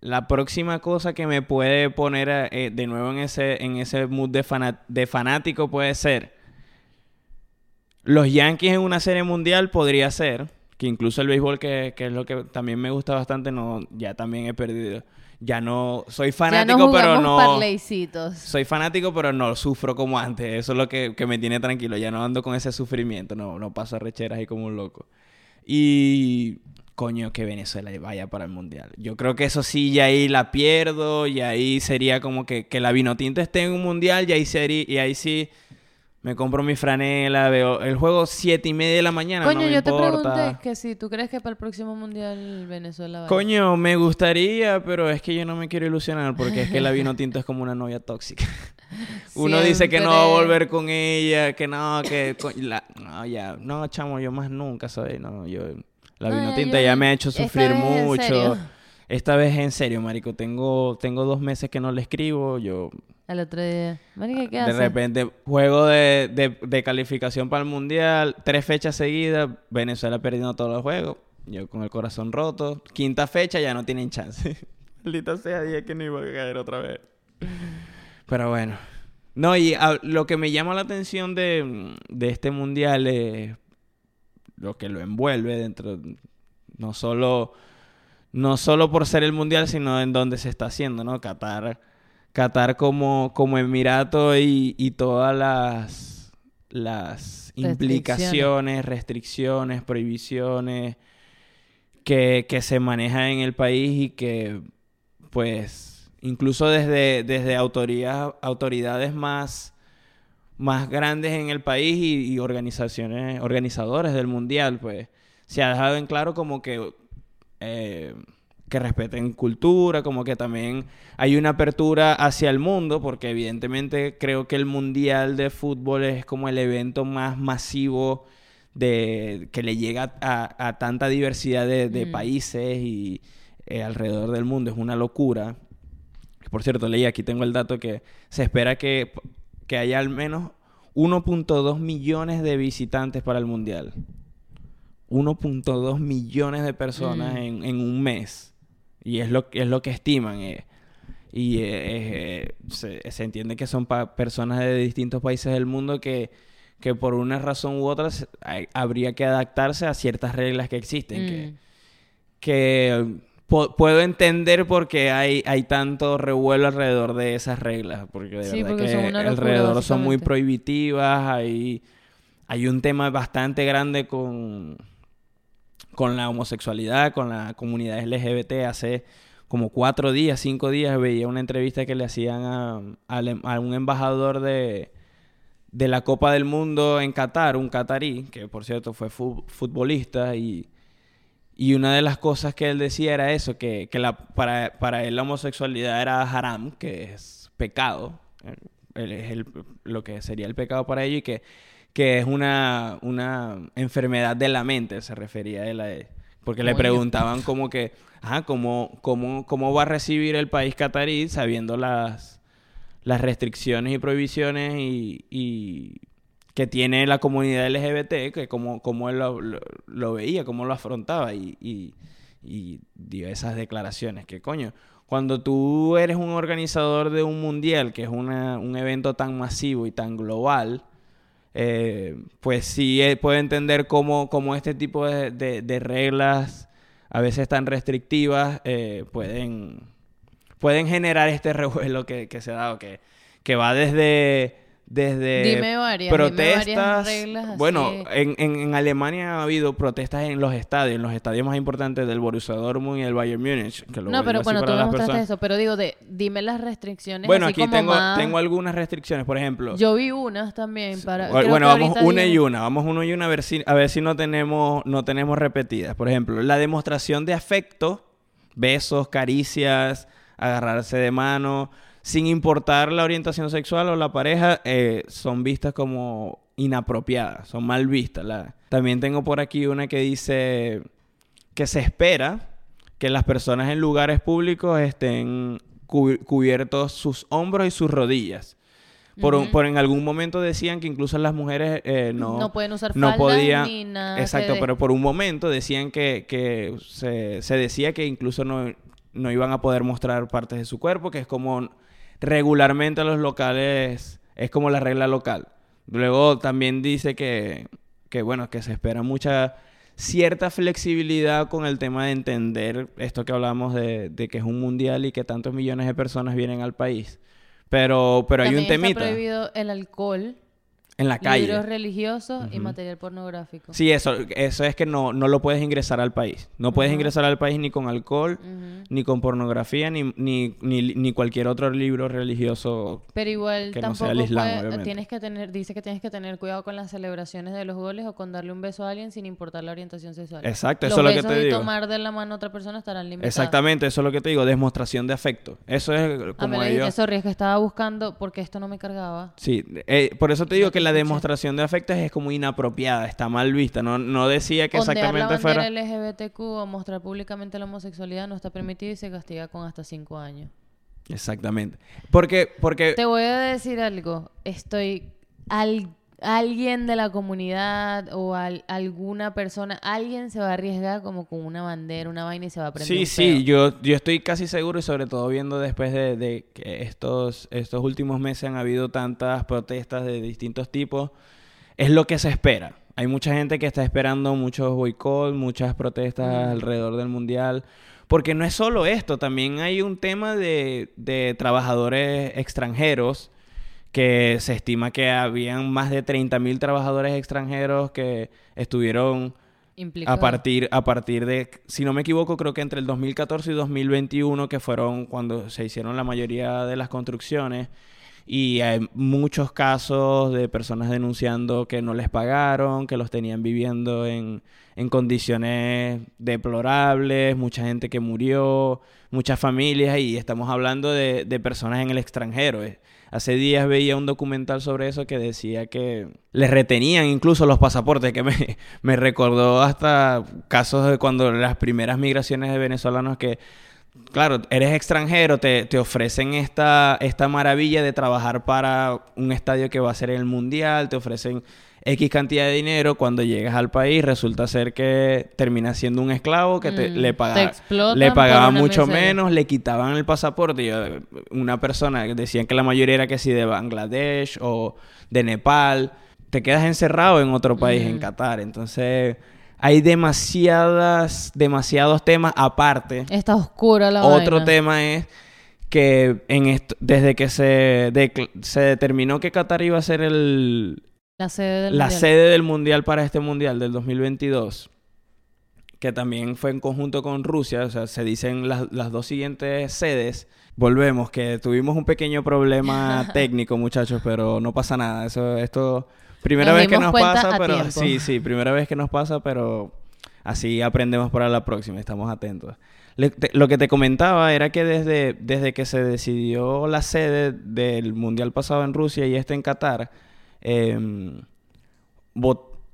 la próxima cosa que me puede poner eh, de nuevo en ese, en ese mood de, fana- de fanático puede ser los Yankees en una serie mundial podría ser, que incluso el béisbol que, que es lo que también me gusta bastante, no, ya también he perdido. ya no soy Ya fanático, no pero no parleycitos. soy fanático, pero no sufro como antes. Eso es lo que, que me tiene tranquilo. Ya no ando con ese sufrimiento. No, no paso arrecheras ahí como un loco. Y coño, que Venezuela vaya para el mundial. Yo creo que eso sí, ya ahí la pierdo. Y ahí sería como que, que la Vinotinto esté en un mundial. Y ahí, sería, y ahí sí me compro mi franela. Veo el juego siete y media de la mañana. Coño, no me yo te pregunté que si tú crees que para el próximo mundial Venezuela va Coño, me gustaría, pero es que yo no me quiero ilusionar porque es que la vino tinto es como una novia tóxica. Uno dice que no va a volver con ella, que no, que la- no, ya, no, chamo, yo más nunca, ¿sabes? No, yo la No, vino ya, tinta yo- ya me ha hecho sufrir mucho. Esta vez en serio, marico, tengo tengo dos meses que no le escribo, yo Al otro día. Marica, ¿qué de repente juego de, de, de calificación para el mundial, tres fechas seguidas, Venezuela perdiendo todos los juegos, yo con el corazón roto, quinta fecha ya no tienen chance. Maldita sea, dije que no iba a caer otra vez. Pero bueno. No, y lo que me llama la atención de, de este mundial es lo que lo envuelve dentro, no solo, no solo por ser el mundial, sino en donde se está haciendo, ¿no? Qatar, Qatar como, como emirato y, y todas las, las Restricciones. implicaciones, restricciones, prohibiciones que, que se manejan en el país y que, pues, incluso desde, desde autoridad- autoridades más, más grandes en el país y, y organizaciones, organizadores del mundial, pues, se ha dejado en claro como que, eh, que respeten cultura, como que también hay una apertura hacia el mundo, porque evidentemente creo que el mundial de fútbol es como el evento más masivo de que le llega a, a tanta diversidad de, de Mm. países y eh, alrededor del mundo. Es una locura. Por cierto, leí aquí tengo el dato que se espera que, que haya al menos 1.2 millones de visitantes para el mundial. 1.2 millones de personas Mm. en, en un mes. Y es lo, es lo que estiman. eh. Y eh, eh, se, se entiende que son personas de distintos países del mundo que, que por una razón u otra se- hay- habría que adaptarse a ciertas reglas que existen. Que, Mm. que po- puedo entender por qué hay, hay tanto revuelo alrededor de esas reglas, porque de Sí, verdad porque que son locura, alrededor son muy prohibitivas, hay, hay un tema bastante grande con, con la homosexualidad, con la comunidad LGBT. Hace como cuatro días, cinco días veía una entrevista que le hacían a, em- un embajador de, de la Copa del Mundo en Qatar, un catarí, que por cierto fue fu- futbolista y, y una de las cosas que él decía era eso, que, que la, para, para él la homosexualidad era haram, que es pecado, es el- lo que sería el pecado para ellos y que, que es una, una enfermedad de la mente, se refería él a él. Porque le preguntaban como que, ajá, ¿cómo, cómo, cómo va a recibir el país catarí sabiendo las, las restricciones y prohibiciones y, y que tiene la comunidad LGBT, que como, como él lo, lo- lo veía, cómo lo afrontaba y, y, y dio esas declaraciones. Que coño, cuando tú eres un organizador de un mundial, que es una- un evento tan masivo y tan global, eh, pues sí eh, puedo entender cómo, cómo este tipo de, de- reglas, a veces tan restrictivas, eh, pueden, pueden generar este revuelo que, que se ha dado, que, que va desde, desde Dime varias, dime varias protestas. reglas bueno, en, en, en Alemania ha habido protestas en los estadios, en los estadios más importantes del Borussia Dortmund y el Bayern Múnich. Que lo No, pero bueno, tú las mostraste eso, pero digo, de, dime las restricciones. Bueno, así aquí como tengo, más- tengo algunas restricciones. Por ejemplo, Yo vi unas también para... bueno, creo bueno, que vamos una y una, vamos una y una a ver si, a ver si no tenemos, no tenemos repetidas. Por ejemplo, la demostración de afecto, besos, caricias, agarrarse de mano, sin importar la orientación sexual o la pareja, eh, son vistas como inapropiadas, son mal vistas. La- También tengo por aquí una que dice que se espera que las personas en lugares públicos estén cu- cubiertos sus hombros y sus rodillas. Por, por en algún momento decían que incluso las mujeres eh, no, No pueden usar no podían- ni nada Exacto, pero por un momento decían que, que se, se decía que incluso no, no iban a poder mostrar partes de su cuerpo, que es como regularmente a los locales, es como la regla local. Luego también dice que, que bueno, que se espera mucha cierta flexibilidad con el tema de entender esto que hablamos de, de que es un mundial y que tantos millones de personas vienen al país. Pero, pero hay un temita Está prohibido el alcohol, en la calle. libros religiosos y material pornográfico. Sí, eso, eso es que no, no lo puedes ingresar al país. No puedes ingresar al país ni con alcohol, ni con pornografía, ni, ni, ni, ni cualquier otro libro religioso. Pero igual Que no tampoco sea el Islam, puede- obviamente. tienes que tener, dice que tienes que tener cuidado con las celebraciones de los goles o con darle un beso a alguien sin importar la orientación sexual. Exacto, los eso es lo que te y digo. tomar de la mano a otra persona estarán limitados. Exactamente, eso es lo que te digo, demostración de afecto. Eso es Ah, como dijiste, ellos... sorry, es que estaba buscando porque esto no me cargaba. Sí, eh, por eso te digo que la demostración de afecto es como inapropiada, está mal vista. No, no decía que Ondear exactamente la fuera... LGBTQ o mostrar públicamente la homosexualidad no está permitido y se castiga con hasta cinco años. Exactamente. Porque, porque Te voy a decir algo. Estoy al alguien de la comunidad o al- alguna persona, alguien se va a arriesgar como con una bandera, una vaina y se va a prender Sí, un sí, yo, yo estoy casi seguro y sobre todo viendo después de, de que estos, estos últimos meses han habido tantas protestas de distintos tipos, es lo que se espera. Hay mucha gente que está esperando muchos boicots, muchas protestas Mm. alrededor del mundial, porque no es solo esto, también hay un tema de, de trabajadores extranjeros que se estima que habían más de 30.000 trabajadores extranjeros que estuvieron Implicado. a partir, a partir de, si no me equivoco, creo que entre el 2014 y 2021, que fueron cuando se hicieron la mayoría de las construcciones, y hay muchos casos de personas denunciando que no les pagaron, que los tenían viviendo en, en condiciones deplorables, mucha gente que murió, muchas familias, y estamos hablando de, de personas en el extranjero. Hace días veía un documental sobre eso que decía que les retenían incluso los pasaportes, que me, me recordó hasta casos de cuando las primeras migraciones de venezolanos que, claro, eres extranjero, te, te ofrecen esta, esta maravilla de trabajar para un estadio que va a ser el mundial, te ofrecen X cantidad de dinero, cuando llegas al país resulta ser que terminas siendo un esclavo que te, Mm, le, te paga- explotan le pagaban mucho miseria. menos, le quitaban el pasaporte. Yo, una persona, decían que la mayoría era que sí de Bangladesh o de Nepal. Te quedas encerrado en otro país, en Mm. Qatar. Entonces, hay demasiadas, demasiados temas aparte. Está oscura la Otro vaina. tema es que en esto, desde que se, se determinó que Qatar iba a ser el, La sede del la mundial. sede del mundial para este mundial del 2022, que también fue en conjunto con Rusia, o sea, se dicen las, las dos siguientes sedes. Volvemos, que tuvimos un pequeño problema técnico, muchachos, pero no pasa nada. Eso, esto, primera Nos vez que nos pasa, pero tiempo. sí, sí, primera vez que nos pasa, pero así aprendemos para la próxima, estamos atentos. Le- te- lo que te comentaba era que desde, desde que se decidió la sede del mundial pasado en Rusia y este en Qatar, em,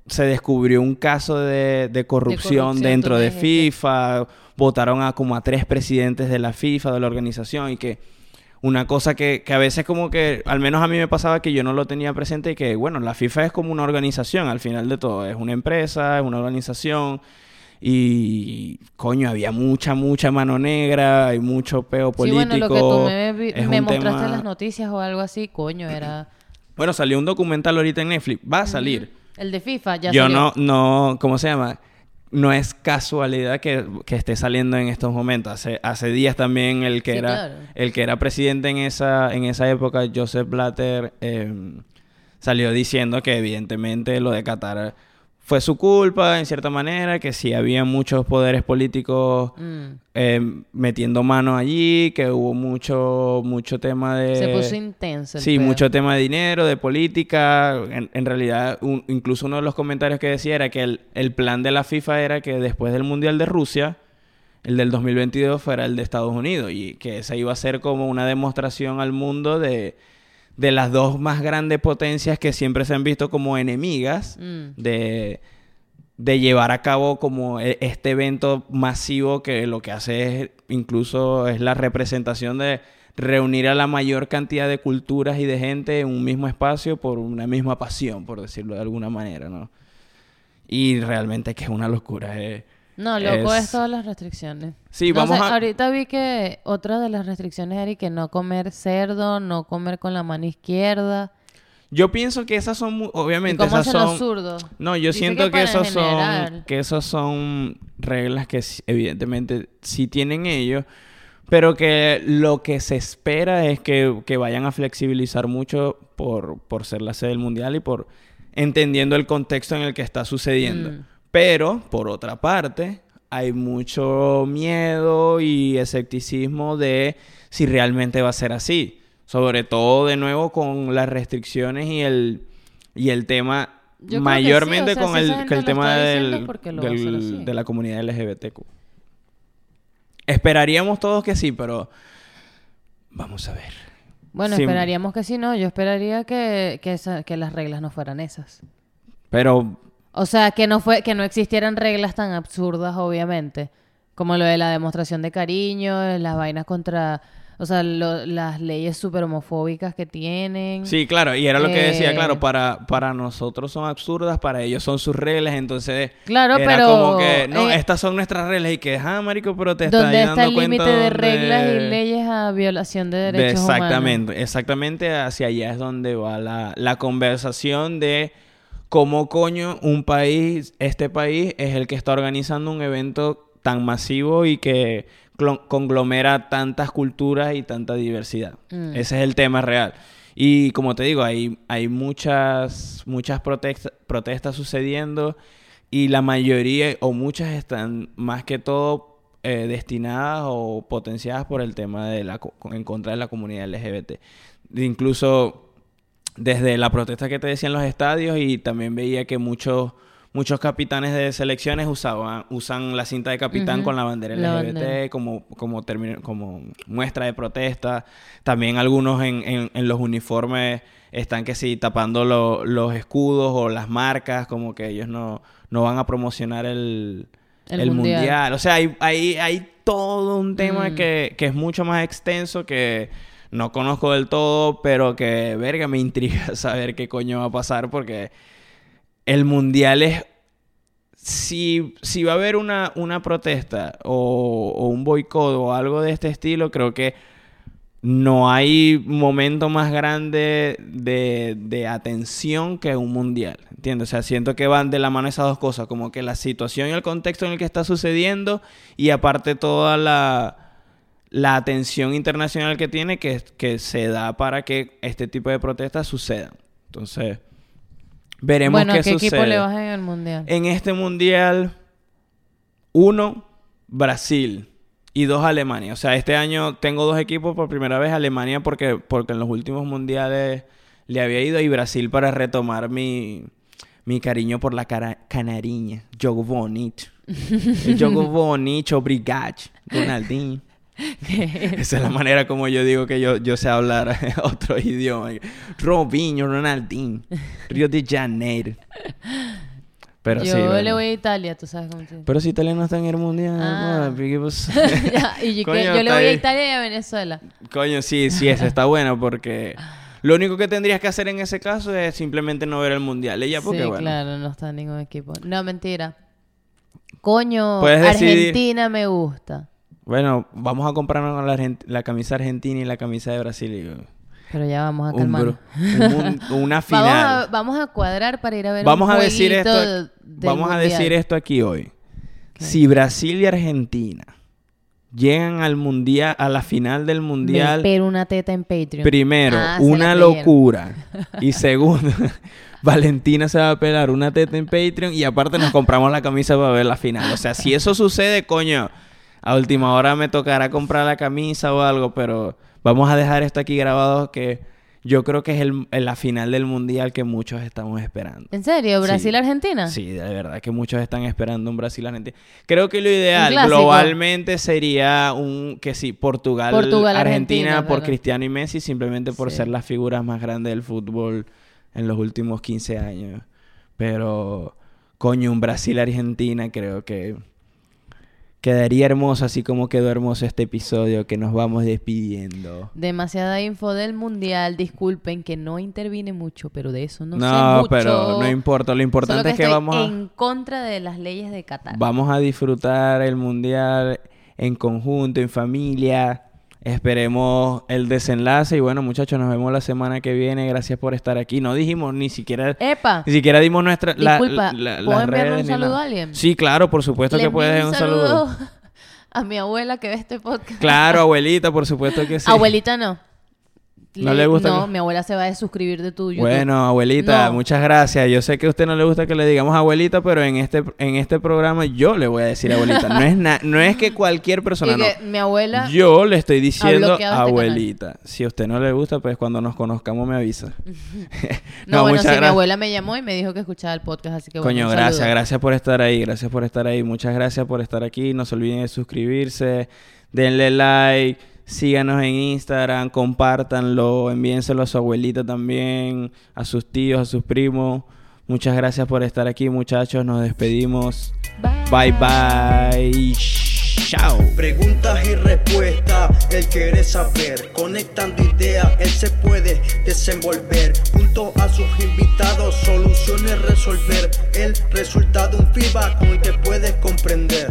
se descubrió un caso de, de corrupción, corrupción, dentro de. FIFA, votaron a como a tres presidentes de la FIFA, de la organización, y que una cosa que, que a veces como que, al menos a mí me pasaba que yo no lo tenía presente y que, bueno, la FIFA es como una organización al final de todo, es una empresa, es una organización. Y coño, había mucha, mucha mano negra y mucho peo Sí, político. bueno, lo que tú me, mostraste tema- en las noticias o algo así, coño, era... Bueno, salió un documental ahorita en Netflix. Va a salir. El de FIFA, ya Yo salió. no, no, ¿cómo se llama? No es casualidad que, que esté saliendo en estos momentos. Hace, hace días también el que Sí, era claro. el que era presidente en esa, en esa época, Joseph Blatter, eh, salió diciendo que evidentemente lo de Qatar fue su culpa, en cierta manera, que sí había muchos poderes políticos Mm. eh, metiendo mano allí, que hubo mucho, mucho tema de... Se puso intenso el Sí, pedo. mucho tema de dinero, de política. En, en realidad, un- incluso uno de los comentarios que decía era que el, el plan de la FIFA era que después del Mundial de Rusia, el del 2022 fuera el de Estados Unidos y que esa iba a ser como una demostración al mundo de, de las dos más grandes potencias que siempre se han visto como enemigas Mm. de, de llevar a cabo como e- este evento masivo que lo que hace es incluso es la representación de reunir a la mayor cantidad de culturas y de gente en un mismo espacio por una misma pasión, por decirlo de alguna manera, ¿no? Y realmente que es una locura. eh. No, loco es... Es- todas las restricciones. Sí, No vamos sé, a... Ahorita vi que otra de las restricciones era que no comer cerdo, no comer con la mano izquierda. Yo pienso que esas son, mu- ¿Y obviamente, cómo esas hacen los son... zurdos? No, yo Dice siento que, para esos son que esos son reglas que evidentemente sí tienen ellos, pero que lo que se espera es que, que vayan a flexibilizar mucho por, por ser la sede del mundial y por entendiendo el contexto en el que está sucediendo. Mm. Pero, por otra parte, hay mucho miedo y escepticismo de si realmente va a ser así. Sobre todo, de nuevo, con las restricciones y el, y el tema Yo mayormente sí, o sea, con si el, que el tema del, de la comunidad LGBTQ. Esperaríamos todos que sí, pero vamos a ver. Bueno, Sí. esperaríamos que sí, no. Yo esperaría que, que, esa- que las reglas no fueran esas. Pero O sea, que no fue, que no existieran reglas tan absurdas, obviamente. Como lo de la demostración de cariño, las vainas contra, o sea, lo- las leyes súper homofóbicas que tienen. Sí, claro, y era lo que decía, Eh, claro, para, para nosotros son absurdas, para ellos son sus reglas, entonces Claro, era pero, como que, no, eh, estas son nuestras reglas y que, ah, marico, pero te estás ¿Dónde está el límite de donde- reglas y leyes a violación de de- derechos humanos? exactamente, exactamente hacia allá es donde va la, la conversación de cómo coño un país, este país es el que está organizando un evento tan masivo y que conglomera tantas culturas y tanta diversidad. Mm. Ese es el tema real. Y como te digo, hay, hay muchas, muchas protesta- protestas sucediendo y la mayoría o muchas están más que todo eh, destinadas o potenciadas por el tema de la en contra de la comunidad LGBT. Incluso desde la protesta que te decía en los estadios y también veía que muchos muchos capitanes de selecciones usaban usan la cinta de capitán con la bandera La LGBT como como termino- como muestra de protesta también algunos en, en- en los uniformes están que sí tapando lo- los escudos o las marcas como que ellos no no van a promocionar el El el, mundial. mundial. O sea, hay, hay, hay todo un tema Mm. que, que es mucho más extenso que no conozco del todo, pero que, verga, me intriga saber qué coño va a pasar porque el mundial es... Si, si va a haber una, una protesta o, un boicot o algo de este estilo, creo que no hay momento más grande de, de atención que un mundial. ¿Entiendes? O sea, siento que van de la mano esas dos cosas, como que la situación y el contexto en el que está sucediendo y aparte toda la, la atención internacional que tiene que, que se da para que este tipo de protestas sucedan. Entonces, veremos bueno, qué ¿a qué sucede. equipo le vas en el mundial? En este mundial, uno, Brasil y dos, Alemania. O sea, este año tengo dos equipos por primera vez, Alemania porque, porque en los últimos mundiales le había ido y Brasil para retomar mi, mi cariño por la cara, canariña. Jogo bonito. Jogo bonito, obrigado. Ronaldinho. Esa es la manera como yo digo que yo, yo sé hablar otro idioma. Robinho, Ronaldinho, Río de Janeiro. Pero yo sí, le bueno. voy a Italia, tú sabes cómo se Pero si Italia no está en el mundial, Ah. papi, ¿qué pasó? Ya, y yo, que- Coño, yo le voy a. Italia y a Venezuela. Coño, sí, sí, esa está buena porque lo único que tendrías que hacer en ese caso es simplemente no ver el mundial. Ella, porque sí, bueno. claro, no está en ningún equipo. No, mentira. Coño. Argentina me gusta. Bueno, vamos a comprarnos la, camisa argentina y la camisa de Brasil. y- Pero ya vamos a calmar. un una final. Vamos a, vamos a cuadrar para ir a ver Vamos un a decir esto, vamos a decir esto aquí hoy. Si Brasil y Argentina llegan al mundial, a la final del mundial, espero una teta en Patreon. primero, Ah, una locura. Y segundo, Valentina se va a pelar una teta en Patreon y aparte nos compramos la camisa para ver la final. O sea, si eso sucede, coño, a última hora me tocará comprar la camisa o algo, pero vamos a dejar esto aquí grabado que yo creo que es el, la final del mundial que muchos estamos esperando. ¿En serio? ¿Brasil-Argentina? Sí, de verdad que muchos están esperando un Brasil-Argentina. Creo que lo ideal globalmente sería un que sí, Portugal, Portugal, Argentina, por. Cristiano y Messi simplemente por Sí. ser las figuras más grandes del fútbol en los últimos 15 años. Pero coño, un Brasil-Argentina creo que quedaría hermoso así como quedó hermoso este episodio que nos vamos despidiendo. Demasiada info del mundial. Disculpen que no intervine mucho, pero de eso no, sé No, mucho. pero no importa, lo importante que es que estoy vamos a en contra de las leyes de Qatar. Vamos a disfrutar el mundial en conjunto, en familia. Esperemos el desenlace y bueno muchachos nos vemos la semana que viene. Gracias por estar aquí. No dijimos ni siquiera Epa, ni siquiera dimos nuestra la, disculpa, la- la- ¿puedo enviarle un saludo a alguien? Sí, claro, por supuesto Le que puedes un saludo. a mi abuela que ve este podcast. Claro, abuelita, por supuesto que sí. Abuelita no. ¿No le gusta No, que- mi abuela se va a desuscribir de tu YouTube. Bueno, abuelita, No. muchas gracias. Yo sé que a usted no le gusta que le digamos abuelita, pero en este en este programa yo le voy a decir abuelita. No es na- no es que cualquier persona no. mi abuela... Yo le estoy diciendo este abuelita. Si a usted no le gusta, pues cuando nos conozcamos me avisa. No, bueno, muchas sí, mi gracias. abuela me llamó y me dijo que escuchaba el podcast, así que Coño, gracias, saludo. gracias por estar ahí, gracias por estar ahí, muchas gracias por estar aquí, no se olviden de suscribirse, denle like, síganos en Instagram, compártanlo, envíenselo a su abuelita también, a sus tíos, a sus primos. Muchas gracias por estar aquí, muchachos, nos despedimos. Bye bye. Chao. Preguntas y respuestas, él quiere saber. Conectando ideas, él se puede desenvolver. Junto a sus invitados, soluciones resolver. El resultado, un feedback con el que puedes comprender.